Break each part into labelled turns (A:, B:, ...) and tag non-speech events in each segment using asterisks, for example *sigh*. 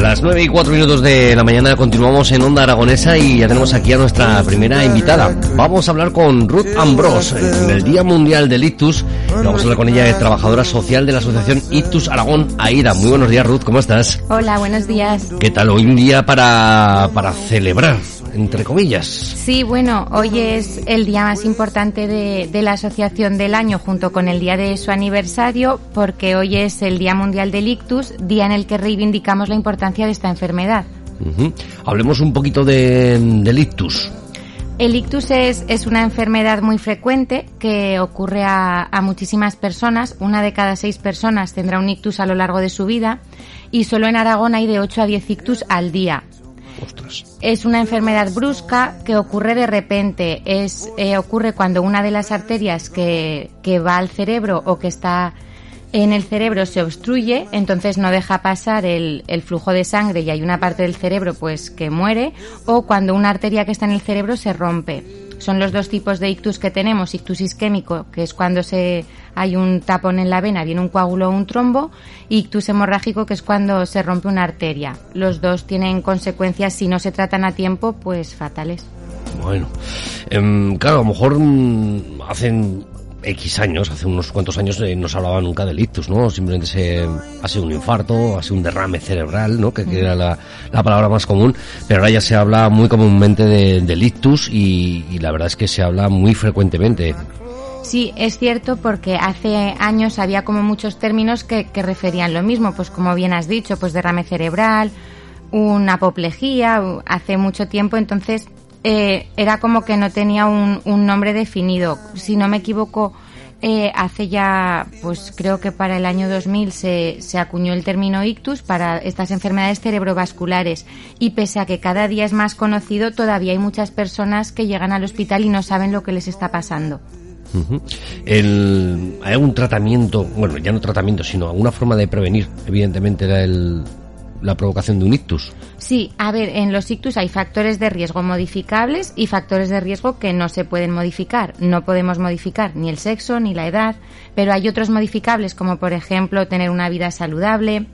A: Las 9 y 4 minutos de la mañana continuamos en Onda Aragonesa y ya tenemos aquí a nuestra primera invitada. Vamos a hablar con Ruth Ambrós en el Día Mundial del Ictus. Vamos a hablar con ella, es trabajadora social de la Asociación Ictus Aragón AIDA. Muy buenos días, Ruth, ¿cómo estás?
B: Hola, buenos días.
A: ¿Qué tal? Hoy un día para, para celebrar, entre comillas.
B: Sí, bueno, hoy es el día más importante de, de la asociación del año junto con el día de su aniversario porque hoy es el Día Mundial del Ictus, día en el que reivindicamos la importancia de esta enfermedad.
A: Hablemos un poquito de, del ictus.
B: El ictus es, es una enfermedad muy frecuente que ocurre a, a muchísimas personas. Una de cada seis personas tendrá un ictus a lo largo de su vida y solo en Aragón hay de 8 a 10 ictus al día. Es una enfermedad brusca que ocurre de repente. Es, eh, ocurre cuando una de las arterias que, que va al cerebro o que está en el cerebro se obstruye, entonces no deja pasar el, el flujo de sangre y hay una parte del cerebro pues que muere, o cuando una arteria que está en el cerebro se rompe. Son los dos tipos de ictus que tenemos, ictus isquémico, que es cuando se hay un tapón en la vena, viene un coágulo o un trombo, y ictus hemorrágico, que es cuando se rompe una arteria. Los dos tienen consecuencias, si no se tratan a tiempo, pues fatales.
A: Bueno, em, claro, a lo mejor mm, hacen X años, hace unos cuantos años eh, no se hablaba nunca del ictus, ¿no? Simplemente se ha sido un infarto, ha sido un derrame cerebral, ¿no? Que, era la, la palabra más común, pero ahora ya se habla muy comúnmente de- del y, la verdad es que se habla muy frecuentemente.
B: Sí, es cierto porque hace años había como muchos términos que, que referían lo mismo, pues como bien has dicho, pues derrame cerebral, una apoplejía, hace mucho tiempo, entonces eh, era como que no tenía un, un nombre definido. Si no me equivoco, eh, hace ya, pues creo que para el año 2000 se, se acuñó el término ictus para estas enfermedades cerebrovasculares y pese a que cada día es más conocido, todavía hay muchas personas que llegan al hospital y no saben lo que les está pasando.
A: ¿Hay algún tratamiento, bueno, ya no tratamiento, sino alguna forma de prevenir, evidentemente, la, el- la provocación de un ictus?
B: Sí, a ver, en los ictus hay factores de riesgo modificables y factores de riesgo que no se pueden modificar. No podemos modificar ni el sexo ni la edad, pero hay otros modificables como por ejemplo tener una vida saludable.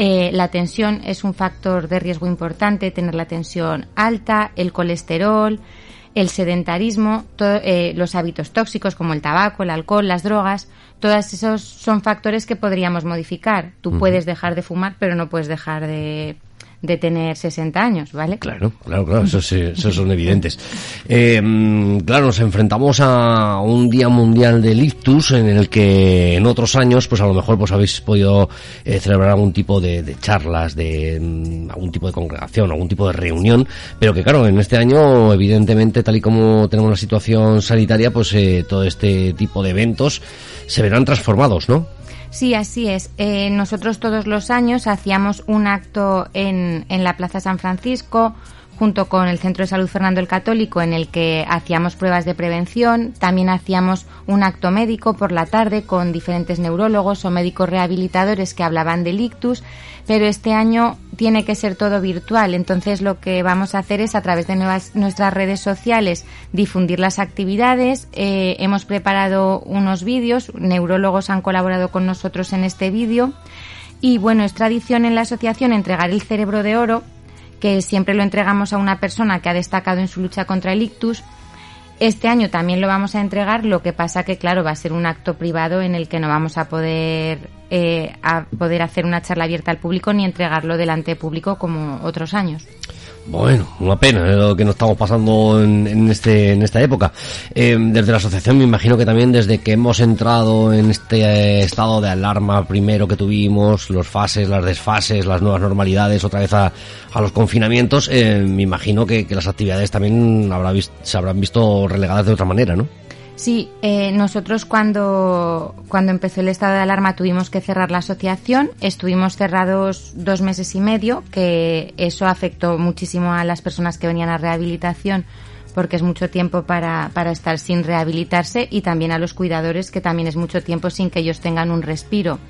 B: eh, la tensión es un factor de riesgo importante, tener la tensión alta, el colesterol, el sedentarismo, eh, los hábitos tóxicos como el tabaco, el alcohol, las drogas, todos esos son factores que podríamos modificar. Tú puedes dejar de fumar, pero no puedes dejar de, de tener 60 años, ¿vale?
A: Claro, claro, claro, esos, sí- esos son evidentes. *laughs* Eh, claro, nos enfrentamos a un Día Mundial del Ictus en el que en otros años, pues a lo mejor pues habéis podido eh, celebrar algún tipo de, de charlas, de mm, algún tipo de congregación, algún tipo de reunión, pero que claro, en este año, evidentemente, tal y como tenemos la situación sanitaria, pues eh, todo este tipo de eventos se verán transformados, ¿no?
B: Sí, así es. Eh, nosotros todos los años hacíamos un acto en, en la Plaza San Francisco junto con el Centro de Salud Fernando el Católico en el que hacíamos pruebas de prevención, también hacíamos un acto médico por la tarde con diferentes neurólogos o médicos rehabilitadores que hablaban del ictus, pero este año tiene que ser todo virtual, entonces lo que vamos a hacer es a través de nuestras redes sociales difundir las actividades, eh, hemos preparado unos vídeos, neurólogos han colaborado con nosotros en este vídeo. Y bueno, es tradición en la asociación entregar el cerebro de oro que siempre lo entregamos a una persona que ha destacado en su lucha contra el ictus. Este año también lo vamos a entregar, lo que pasa que, claro, va a ser un acto privado en el que no vamos a poder, eh, a poder hacer una charla abierta al público ni entregarlo delante público como otros años.
A: Bueno, una pena eh, lo que nos estamos pasando en, en este, en esta época. Eh, desde la asociación me imagino que también desde que hemos entrado en este eh, estado de alarma primero que tuvimos, los fases, las desfases, las nuevas normalidades, otra vez a, a los confinamientos, eh, me imagino que, que las actividades también habrá se habrán visto relegadas de otra manera, ¿no?
B: Sí, eh, nosotros cuando, cuando empezó el estado de alarma tuvimos que cerrar la asociación, estuvimos cerrados dos meses y medio, que eso afectó muchísimo a las personas que venían a rehabilitación porque es mucho tiempo para, para estar sin rehabilitarse y también a los cuidadores que también es mucho tiempo sin que ellos tengan un respiro.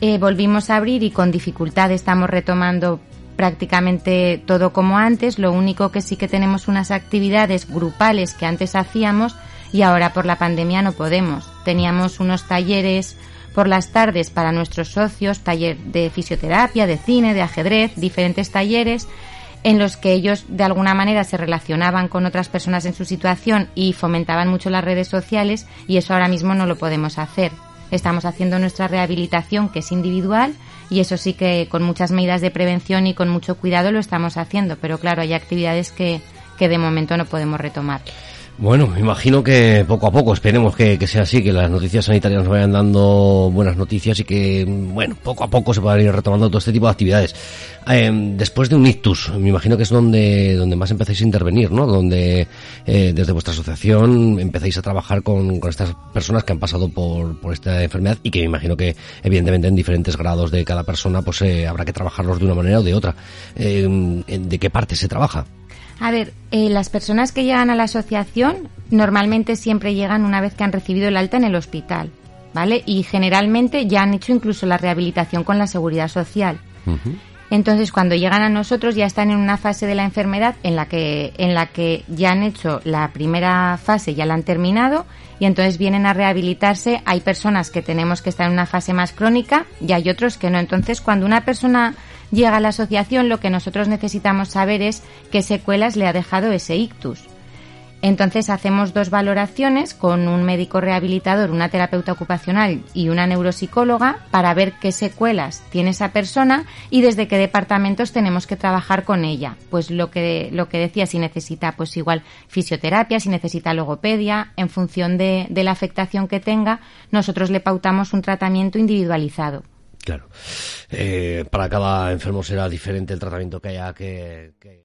B: Eh, volvimos a abrir y con dificultad estamos retomando prácticamente todo como antes. Lo único que sí que tenemos unas actividades grupales que antes hacíamos y ahora por la pandemia no podemos. Teníamos unos talleres por las tardes para nuestros socios, taller de fisioterapia, de cine, de ajedrez, diferentes talleres en los que ellos de alguna manera se relacionaban con otras personas en su situación y fomentaban mucho las redes sociales y eso ahora mismo no lo podemos hacer. Estamos haciendo nuestra rehabilitación que es individual y eso sí que con muchas medidas de prevención y con mucho cuidado lo estamos haciendo, pero claro, hay actividades que, que de momento no podemos retomar.
A: Bueno, me imagino que poco a poco, esperemos que, que sea así, que las noticias sanitarias nos vayan dando buenas noticias y que, bueno, poco a poco se puedan ir retomando todo este tipo de actividades. Eh, después de un ictus, me imagino que es donde, donde más empezáis a intervenir, ¿no? Donde eh, desde vuestra asociación empezáis a trabajar con, con estas personas que han pasado por, por esta enfermedad y que me imagino que, evidentemente, en diferentes grados de cada persona, pues eh, habrá que trabajarlos de una manera o de otra. Eh, ¿De qué parte se trabaja?
B: A ver, eh, las personas que llegan a la asociación normalmente siempre llegan una vez que han recibido el alta en el hospital, ¿vale? Y generalmente ya han hecho incluso la rehabilitación con la seguridad social. Entonces, cuando llegan a nosotros ya están en una fase de la enfermedad en la que en la que ya han hecho la primera fase, ya la han terminado y entonces vienen a rehabilitarse. Hay personas que tenemos que estar en una fase más crónica y hay otros que no. Entonces, cuando una persona llega a la asociación, lo que nosotros necesitamos saber es qué secuelas le ha dejado ese ictus. Entonces hacemos dos valoraciones con un médico rehabilitador, una terapeuta ocupacional y una neuropsicóloga para ver qué secuelas tiene esa persona y desde qué departamentos tenemos que trabajar con ella. Pues lo que, lo que decía, si necesita pues igual fisioterapia, si necesita logopedia, en función de, la afectación que tenga, nosotros le pautamos un tratamiento individualizado.
A: Claro. Eh, para cada enfermo será diferente el tratamiento que haya que... que...